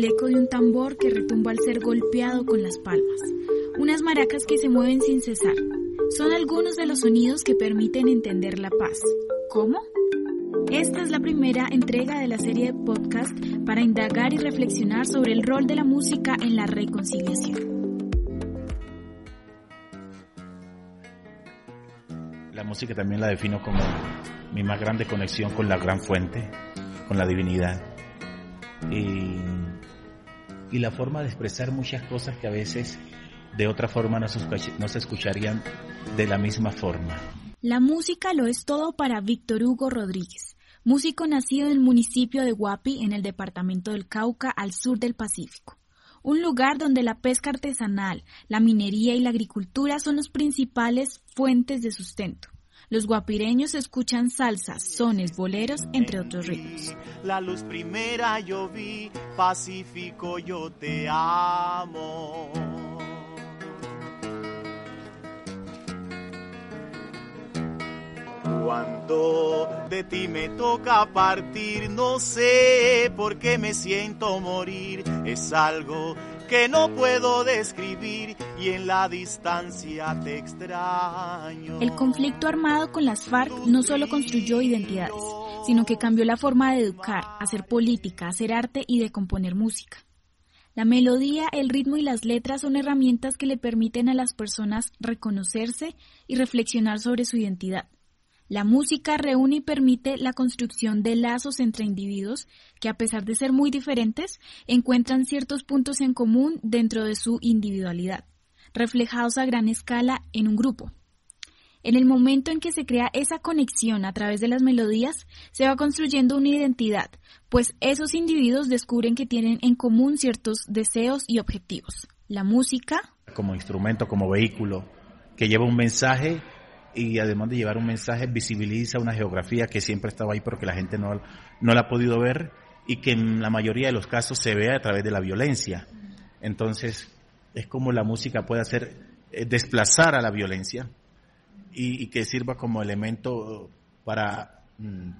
el eco de un tambor que retumba al ser golpeado con las palmas, unas maracas que se mueven sin cesar, son algunos de los sonidos que permiten entender la paz. ¿Cómo? Esta es la primera entrega de la serie de podcast para indagar y reflexionar sobre el rol de la música en la reconciliación. La música también la defino como mi más grande conexión con la gran fuente, con la divinidad. Y, y la forma de expresar muchas cosas que a veces de otra forma no se, escucharían de la misma forma. La música lo es todo para Víctor Hugo Rodríguez, músico nacido en el municipio de Guapi, en el departamento del Cauca, al sur del Pacífico. Un lugar donde la pesca artesanal, la minería y la agricultura son las principales fuentes de sustento. Los guapireños escuchan salsas, sones, boleros, entre otros ritmos. La luz primera yo vi, Pacífico yo te amo. Cuando de ti me toca partir, no sé por qué me siento morir. Es algo que no puedo describir y en la distancia te extraño. El conflicto armado con las FARC no solo construyó identidades, sino que cambió la forma de educar, hacer política, hacer arte y de componer música. La melodía, el ritmo y las letras son herramientas que le permiten a las personas reconocerse y reflexionar sobre su identidad. La música reúne y permite la construcción de lazos entre individuos que a pesar de ser muy diferentes, encuentran ciertos puntos en común dentro de su individualidad, reflejados a gran escala en un grupo. En el momento en que se crea esa conexión a través de las melodías, se va construyendo una identidad, pues esos individuos descubren que tienen en común ciertos deseos y objetivos. La música, como instrumento, como vehículo, que lleva un mensaje y además de llevar un mensaje, visibiliza una geografía que siempre estaba ahí porque la gente no, no la ha podido ver y que en la mayoría de los casos se ve a través de la violencia. Entonces, es como la música puede hacer eh, desplazar a la violencia y, que sirva como elemento para mm,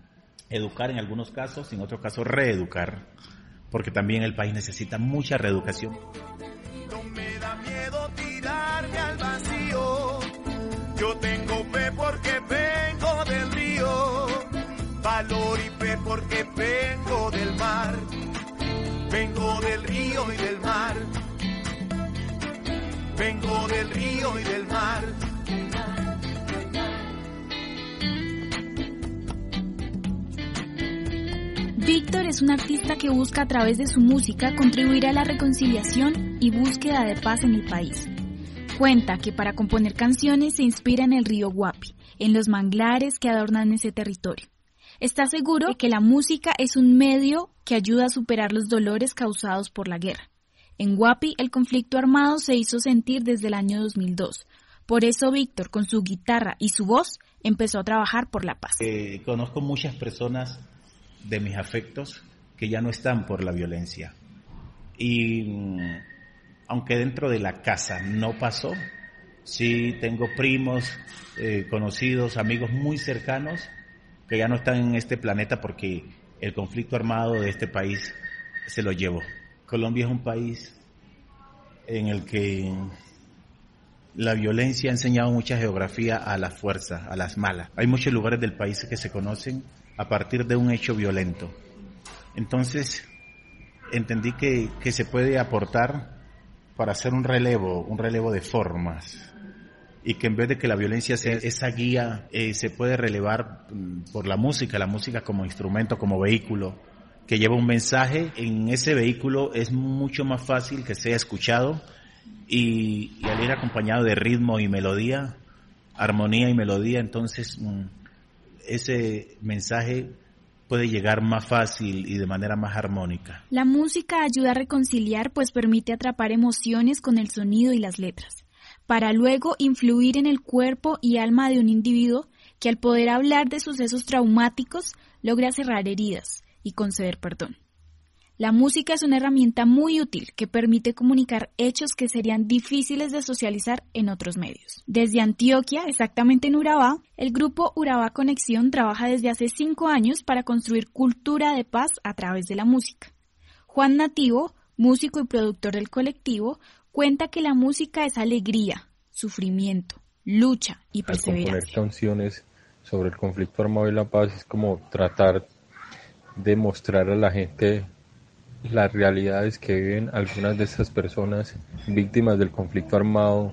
educar en algunos casos, en otros casos reeducar, porque también el país necesita mucha reeducación. Yo tengo fe porque vengo del río, valor y fe porque vengo del mar, vengo del río y del mar, vengo del río y del mar. Víctor es un artista que busca a través de su música contribuir a la reconciliación y búsqueda de paz en el país. Cuenta que para componer canciones se inspira en el río Guapi, en los manglares que adornan ese territorio. Está seguro de que la música es un medio que ayuda a superar los dolores causados por la guerra. En Guapi el conflicto armado se hizo sentir desde el año 2002. Por eso Víctor, con su guitarra y su voz, empezó a trabajar por la paz. Eh, conozco muchas personas de mis afectos que ya no están por la violencia. Y mm, aunque dentro de la casa no pasó, sí tengo primos, eh, conocidos, amigos muy cercanos que ya no están en este planeta porque el conflicto armado de este país se lo llevó. Colombia es un país en el que la violencia ha enseñado mucha geografía a la fuerza, a las malas. Hay muchos lugares del país que se conocen a partir de un hecho violento. Entonces, entendí que, que se puede aportar para hacer un relevo, un relevo de formas y que en vez de que la violencia sea esa guía, eh, se puede relevar mm, por la música, la música como instrumento, como vehículo, que lleva un mensaje. En ese vehículo es mucho más fácil que sea escuchado y, al ir acompañado de ritmo y melodía, armonía y melodía, entonces mm, ese mensaje puede llegar más fácil y de manera más armónica. La música ayuda a reconciliar pues permite atrapar emociones con el sonido y las letras, para luego influir en el cuerpo y alma de un individuo que al poder hablar de sucesos traumáticos logra cerrar heridas y conceder perdón. La música es una herramienta muy útil que permite comunicar hechos que serían difíciles de socializar en otros medios. Desde Antioquia, exactamente en Urabá, el grupo Urabá Conexión trabaja desde hace cinco años para construir cultura de paz a través de la música. Juan Nativo, músico y productor del colectivo, cuenta que la música es alegría, sufrimiento, lucha y perseverancia. Al canciones sobre el conflicto armado y la paz es como tratar de mostrar a la gente las realidades que viven algunas de estas personas víctimas del conflicto armado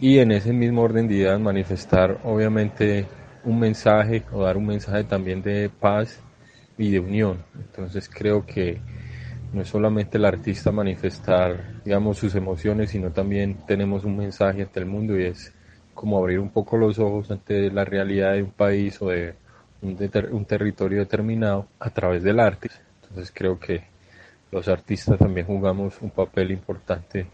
y en ese mismo orden de ideas manifestar obviamente un mensaje o dar un mensaje también de paz y de unión. Entonces creo que no es solamente el artista manifestar digamos sus emociones, sino también tenemos un mensaje ante el mundo y es como abrir un poco los ojos ante la realidad de un país o de un, un territorio determinado a través del arte. Entonces creo que los artistas también jugamos un papel importante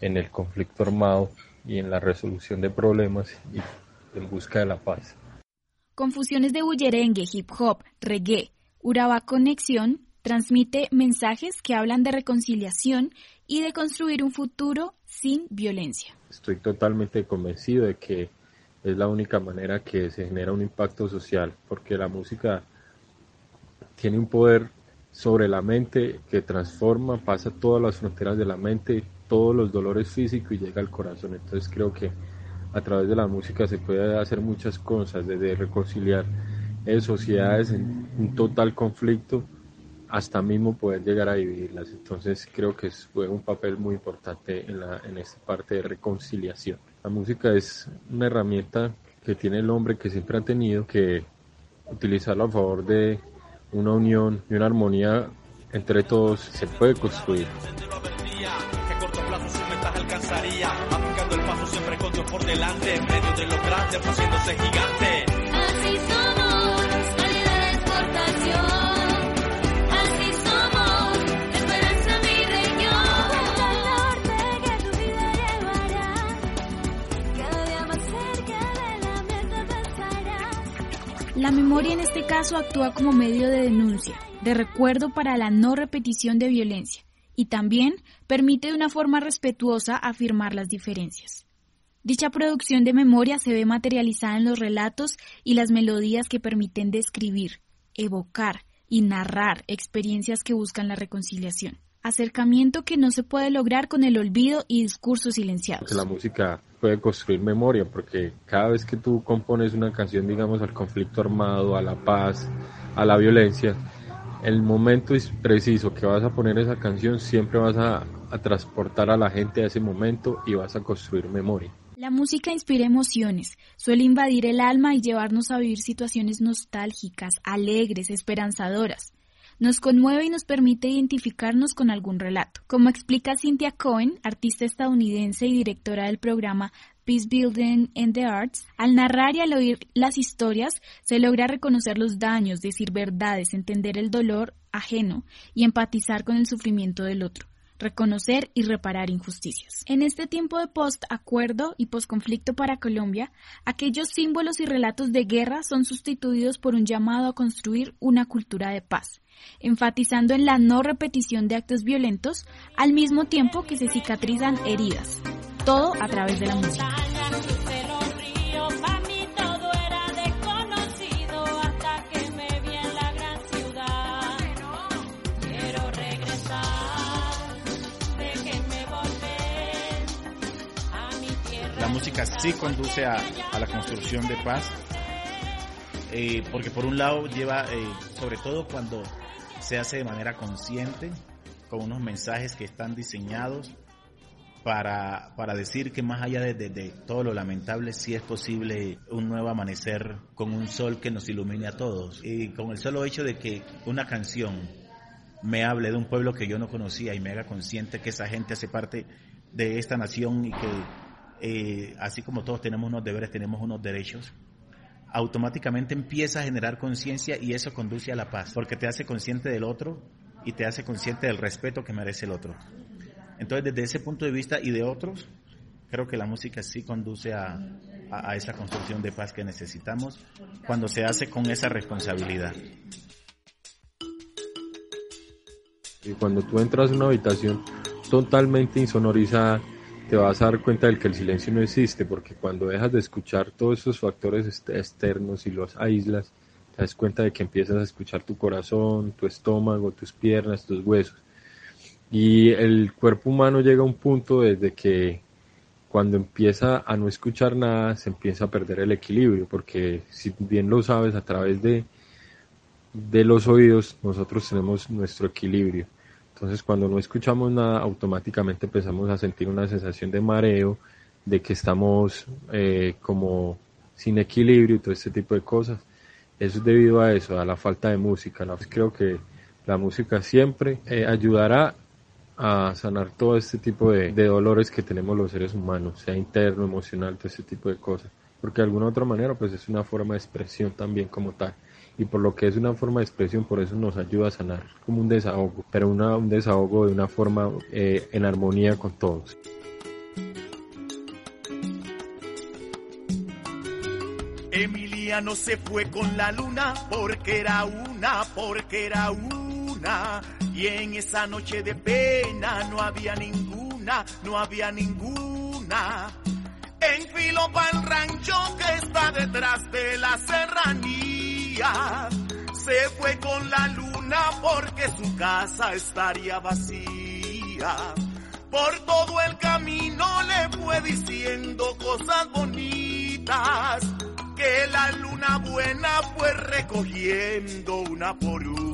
en el conflicto armado y en la resolución de problemas y en busca de la paz. Confusiones de bullerengue, hip hop, reggae, Urabá Conexión transmite mensajes que hablan de reconciliación y de construir un futuro sin violencia. Estoy totalmente convencido de que es la única manera que se genera un impacto social, porque la música tiene un poder sobre la mente que transforma, pasa todas las fronteras de la mente, todos los dolores físicos y llega al corazón. Entonces creo que a través de la música se puede hacer muchas cosas, desde reconciliar eh, sociedades en un total conflicto hasta mismo poder llegar a vivirlas. Entonces creo que juega un papel muy importante en, la, en esta parte de reconciliación. La música es una herramienta que tiene el hombre que siempre ha tenido que utilizarlo a favor de una unión y una armonía entre todos se puede construir. La memoria en este caso actúa como medio de denuncia, de recuerdo para la no repetición de violencia y también permite de una forma respetuosa afirmar las diferencias. Dicha producción de memoria se ve materializada en los relatos y las melodías que permiten describir, evocar y narrar experiencias que buscan la reconciliación. Acercamiento que no se puede lograr con el olvido y discursos silenciados. La música puede construir memoria porque cada vez que tú compones una canción, digamos, al conflicto armado, a la paz, a la violencia, el momento es preciso que vas a poner esa canción, siempre vas a, a transportar a la gente a ese momento y vas a construir memoria. La música inspira emociones, suele invadir el alma y llevarnos a vivir situaciones nostálgicas, alegres, esperanzadoras. Nos conmueve y nos permite identificarnos con algún relato. Como explica Cynthia Cohen, artista estadounidense y directora del programa Peace Building in the Arts, al narrar y al oír las historias se logra reconocer los daños, decir verdades, entender el dolor ajeno y empatizar con el sufrimiento del otro reconocer y reparar injusticias. En este tiempo de post-acuerdo y post-conflicto para Colombia, aquellos símbolos y relatos de guerra son sustituidos por un llamado a construir una cultura de paz, enfatizando en la no repetición de actos violentos al mismo tiempo que se cicatrizan heridas, todo a través de la música. Música sí conduce a, la construcción de paz, eh, porque por un lado lleva, eh, sobre todo cuando se hace de manera consciente, con unos mensajes que están diseñados para, para decir que más allá de, de, todo lo lamentable, sí es posible un nuevo amanecer con un sol que nos ilumine a todos. Y con el solo hecho de que una canción me hable de un pueblo que yo no conocía y me haga consciente que esa gente hace parte de esta nación y que eh, así como todos tenemos unos deberes, tenemos unos derechos, automáticamente empieza a generar conciencia y eso conduce a la paz, porque te hace consciente del otro y te hace consciente del respeto que merece el otro. Entonces, desde ese punto de vista y de otros, creo que la música sí conduce a, a, esa construcción de paz que necesitamos cuando se hace con esa responsabilidad. Y cuando tú entras en una habitación totalmente insonorizada, te vas a dar cuenta de que el silencio no existe, porque cuando dejas de escuchar todos esos factores externos y los aíslas, te das cuenta de que empiezas a escuchar tu corazón, tu estómago, tus piernas, tus huesos. Y el cuerpo humano llega a un punto desde que cuando empieza a no escuchar nada, se empieza a perder el equilibrio, porque si bien lo sabes, a través de, de los oídos nosotros tenemos nuestro equilibrio. Entonces cuando no escuchamos nada, automáticamente empezamos a sentir una sensación de mareo, de que estamos eh, como sin equilibrio y todo este tipo de cosas. Eso es debido a eso, a la falta de música. Creo que la música siempre eh, ayudará a sanar todo este tipo de, dolores que tenemos los seres humanos, sea interno, emocional, todo este tipo de cosas. Porque de alguna otra manera, pues es una forma de expresión también como tal y por lo que es una forma de expresión, por eso nos ayuda a sanar, como un desahogo, pero una, un desahogo de una forma eh, en armonía con todos. Emiliano se fue con la luna porque era una, porque era una. Y en esa noche de pena no había ninguna, no había ninguna. Enfiló para el rancho que está detrás de la serranía se fue con la luna porque su casa estaría vacía. Por todo el camino le fue diciendo cosas bonitas que la luna buena fue recogiendo una por una.